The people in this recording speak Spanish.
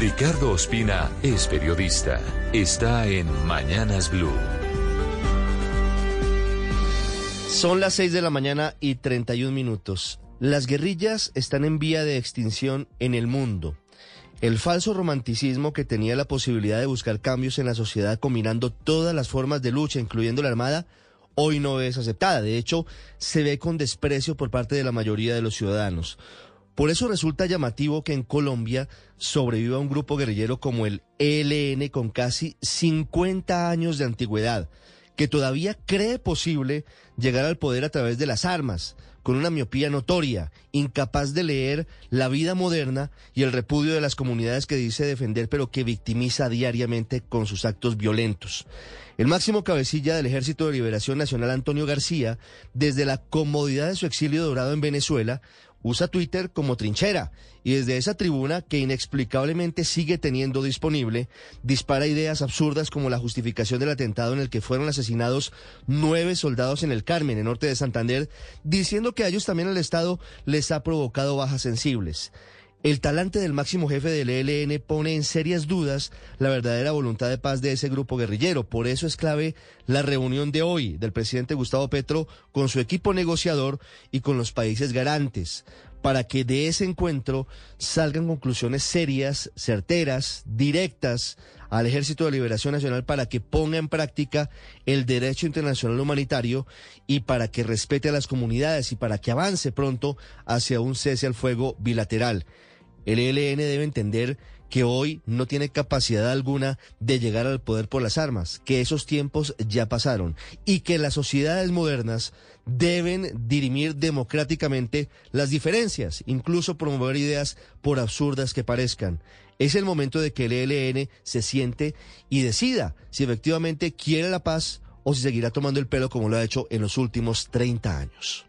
Ricardo Ospina es periodista. Está en Mañanas Blue. Son las 6 de la mañana y 31 minutos. Las guerrillas están en vía de extinción en el mundo. El falso romanticismo que tenía la posibilidad de buscar cambios en la sociedad combinando todas las formas de lucha, incluyendo la armada, hoy no es aceptada. De hecho, se ve con desprecio por parte de la mayoría de los ciudadanos. Por eso resulta llamativo que en Colombia sobreviva un grupo guerrillero como el ELN con casi 50 años de antigüedad, que todavía cree posible llegar al poder a través de las armas, con una miopía notoria, incapaz de leer la vida moderna y el repudio de las comunidades que dice defender pero que victimiza diariamente con sus actos violentos. El máximo cabecilla del Ejército de Liberación Nacional, Antonio García, desde la comodidad de su exilio dorado en Venezuela, usa Twitter como trinchera y desde esa tribuna que inexplicablemente sigue teniendo disponible, dispara ideas absurdas como la justificación del atentado en el que fueron asesinados nueve soldados en el Carmen, en norte de Santander, diciendo que a ellos también el Estado les ha provocado bajas sensibles. El talante del máximo jefe del ELN pone en serias dudas la verdadera voluntad de paz de ese grupo guerrillero. Por eso es clave la reunión de hoy del presidente Gustavo Petro con su equipo negociador y con los países garantes, para que de ese encuentro salgan conclusiones serias, certeras, directas al Ejército de Liberación Nacional para que ponga en práctica el derecho internacional humanitario y para que respete a las comunidades y para que avance pronto hacia un cese al fuego bilateral. El ELN debe entender que hoy no tiene capacidad alguna de llegar al poder por las armas, que esos tiempos ya pasaron y que las sociedades modernas deben dirimir democráticamente las diferencias, incluso promover ideas por absurdas que parezcan. Es el momento de que el ELN se siente y decida si efectivamente quiere la paz o si seguirá tomando el pelo como lo ha hecho en los últimos 30 años.